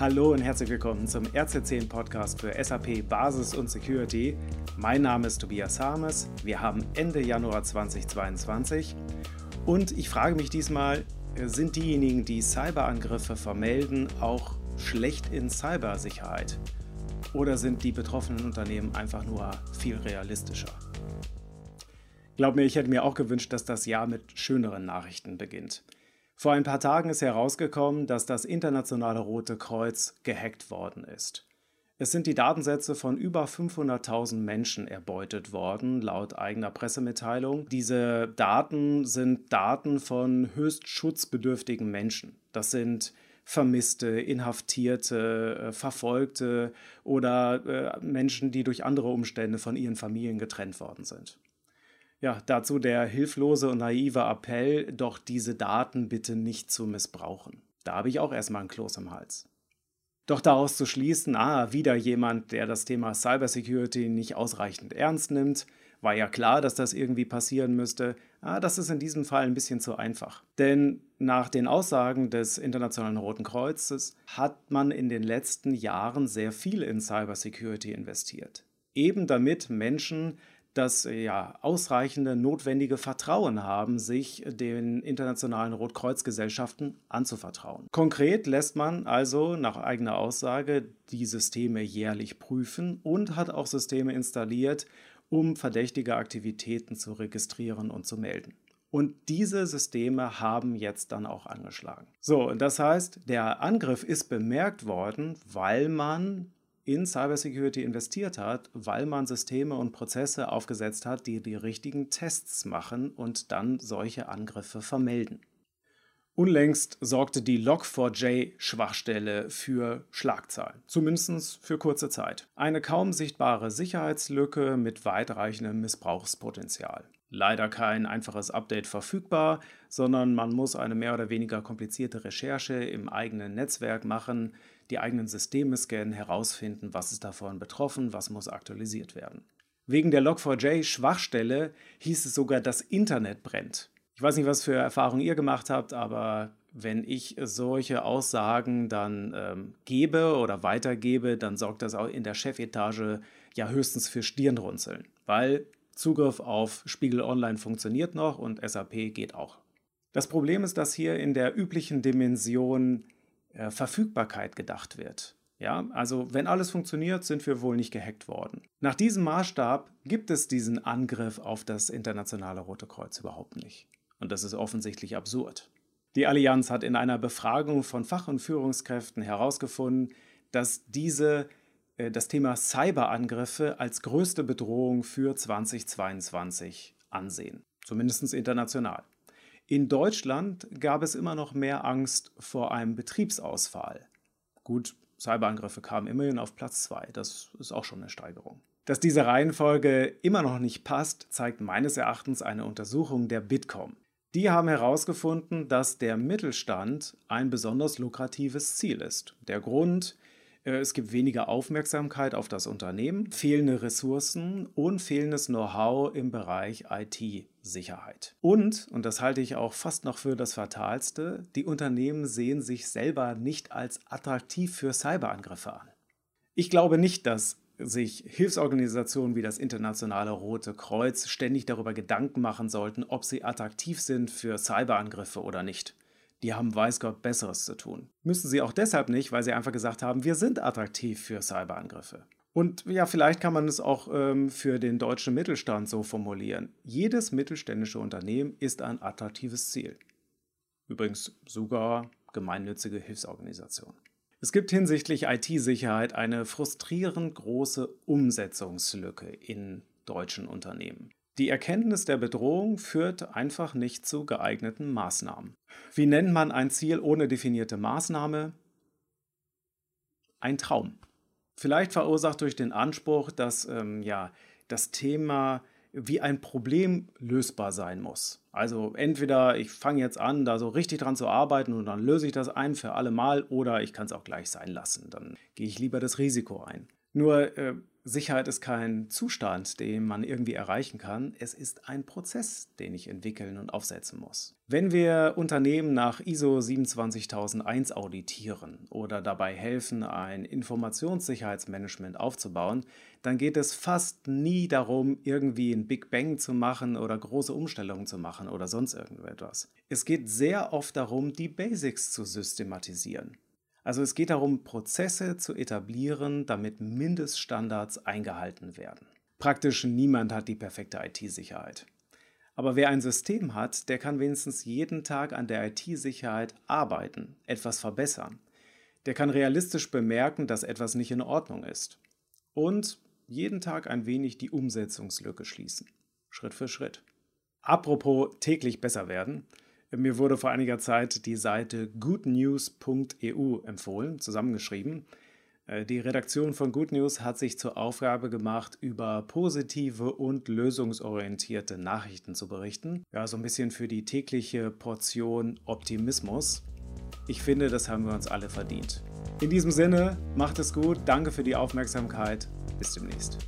Hallo und herzlich willkommen zum RC10 Podcast für SAP Basis und Security. Mein Name ist Tobias Harmes. Wir haben Ende Januar 2022 und ich frage mich diesmal, sind diejenigen, die Cyberangriffe vermelden, auch schlecht in Cybersicherheit? Oder sind die betroffenen Unternehmen einfach nur viel realistischer? Glaub mir, ich hätte mir auch gewünscht, dass das Jahr mit schöneren Nachrichten beginnt. Vor ein paar Tagen ist herausgekommen, dass das internationale Rote Kreuz gehackt worden ist. Es sind die Datensätze von über 500.000 Menschen erbeutet worden, laut eigener Pressemitteilung. Diese Daten sind Daten von höchst schutzbedürftigen Menschen. Das sind Vermisste, Inhaftierte, äh, Verfolgte oder äh, Menschen, die durch andere Umstände von ihren Familien getrennt worden sind. Ja, dazu der hilflose und naive Appell, doch diese Daten bitte nicht zu missbrauchen. Da habe ich auch erstmal ein Kloß im Hals. Doch daraus zu schließen, ah, wieder jemand, der das Thema Cybersecurity nicht ausreichend ernst nimmt, war ja klar, dass das irgendwie passieren müsste. Ah, das ist in diesem Fall ein bisschen zu einfach. Denn nach den Aussagen des Internationalen Roten Kreuzes hat man in den letzten Jahren sehr viel in Cybersecurity investiert. Eben damit Menschen das ja, ausreichende, notwendige Vertrauen haben, sich den internationalen Rotkreuzgesellschaften anzuvertrauen. Konkret lässt man also nach eigener Aussage die Systeme jährlich prüfen und hat auch Systeme installiert, um verdächtige Aktivitäten zu registrieren und zu melden. Und diese Systeme haben jetzt dann auch angeschlagen. So, das heißt, der Angriff ist bemerkt worden, weil man in Cybersecurity investiert hat, weil man Systeme und Prozesse aufgesetzt hat, die die richtigen Tests machen und dann solche Angriffe vermelden. Unlängst sorgte die Log4j-Schwachstelle für Schlagzeilen, zumindest für kurze Zeit. Eine kaum sichtbare Sicherheitslücke mit weitreichendem Missbrauchspotenzial. Leider kein einfaches Update verfügbar, sondern man muss eine mehr oder weniger komplizierte Recherche im eigenen Netzwerk machen, die eigenen Systeme scannen, herausfinden, was ist davon betroffen, was muss aktualisiert werden. Wegen der Log4j-Schwachstelle hieß es sogar, das Internet brennt. Ich weiß nicht, was für Erfahrungen ihr gemacht habt, aber wenn ich solche Aussagen dann ähm, gebe oder weitergebe, dann sorgt das auch in der Chefetage ja höchstens für Stirnrunzeln, weil Zugriff auf Spiegel Online funktioniert noch und SAP geht auch. Das Problem ist, dass hier in der üblichen Dimension äh, Verfügbarkeit gedacht wird. Ja, also wenn alles funktioniert, sind wir wohl nicht gehackt worden. Nach diesem Maßstab gibt es diesen Angriff auf das internationale Rote Kreuz überhaupt nicht. Und das ist offensichtlich absurd. Die Allianz hat in einer Befragung von Fach- und Führungskräften herausgefunden, dass diese das Thema Cyberangriffe als größte Bedrohung für 2022 ansehen, zumindest international. In Deutschland gab es immer noch mehr Angst vor einem Betriebsausfall. Gut, Cyberangriffe kamen immerhin auf Platz 2, das ist auch schon eine Steigerung. Dass diese Reihenfolge immer noch nicht passt, zeigt meines Erachtens eine Untersuchung der Bitkom. Die haben herausgefunden, dass der Mittelstand ein besonders lukratives Ziel ist. Der Grund, äh, es gibt weniger Aufmerksamkeit auf das Unternehmen, fehlende Ressourcen und fehlendes Know-how im Bereich IT-Sicherheit. Und, und das halte ich auch fast noch für das Fatalste, die Unternehmen sehen sich selber nicht als attraktiv für Cyberangriffe an. Ich glaube nicht, dass sich Hilfsorganisationen wie das Internationale Rote Kreuz ständig darüber Gedanken machen sollten, ob sie attraktiv sind für Cyberangriffe oder nicht die haben weiß Gott Besseres zu tun. Müssen sie auch deshalb nicht, weil sie einfach gesagt haben, wir sind attraktiv für Cyberangriffe. Und ja, vielleicht kann man es auch ähm, für den deutschen Mittelstand so formulieren. Jedes mittelständische Unternehmen ist ein attraktives Ziel. Übrigens sogar gemeinnützige Hilfsorganisationen. Es gibt hinsichtlich IT-Sicherheit eine frustrierend große Umsetzungslücke in deutschen Unternehmen. Die Erkenntnis der Bedrohung führt einfach nicht zu geeigneten Maßnahmen. Wie nennt man ein Ziel ohne definierte Maßnahme? Ein Traum. Vielleicht verursacht durch den Anspruch, dass ähm, ja, das Thema wie ein Problem lösbar sein muss. Also entweder ich fange jetzt an, da so richtig dran zu arbeiten und dann löse ich das ein für alle Mal oder ich kann es auch gleich sein lassen. Dann gehe ich lieber das Risiko ein. Nur äh, Sicherheit ist kein Zustand, den man irgendwie erreichen kann. Es ist ein Prozess, den ich entwickeln und aufsetzen muss. Wenn wir Unternehmen nach ISO 27001 auditieren oder dabei helfen, ein Informationssicherheitsmanagement aufzubauen, dann geht es fast nie darum, irgendwie ein Big Bang zu machen oder große Umstellungen zu machen oder sonst irgendetwas. Es geht sehr oft darum, die Basics zu systematisieren. Also es geht darum, Prozesse zu etablieren, damit Mindeststandards eingehalten werden. Praktisch niemand hat die perfekte IT-Sicherheit. Aber wer ein System hat, der kann wenigstens jeden Tag an der IT-Sicherheit arbeiten, etwas verbessern. Der kann realistisch bemerken, dass etwas nicht in Ordnung ist. Und jeden Tag ein wenig die Umsetzungslücke schließen. Schritt für Schritt. Apropos täglich besser werden. Mir wurde vor einiger Zeit die Seite goodnews.eu empfohlen, zusammengeschrieben. Äh, die Redaktion von Good News hat sich zur Aufgabe gemacht, über positive und lösungsorientierte Nachrichten zu berichten. Ja, so ein bisschen für die tägliche Portion Optimismus. Ich finde, das haben wir uns alle verdient. In diesem Sinne, macht es gut, danke für die Aufmerksamkeit, bis demnächst.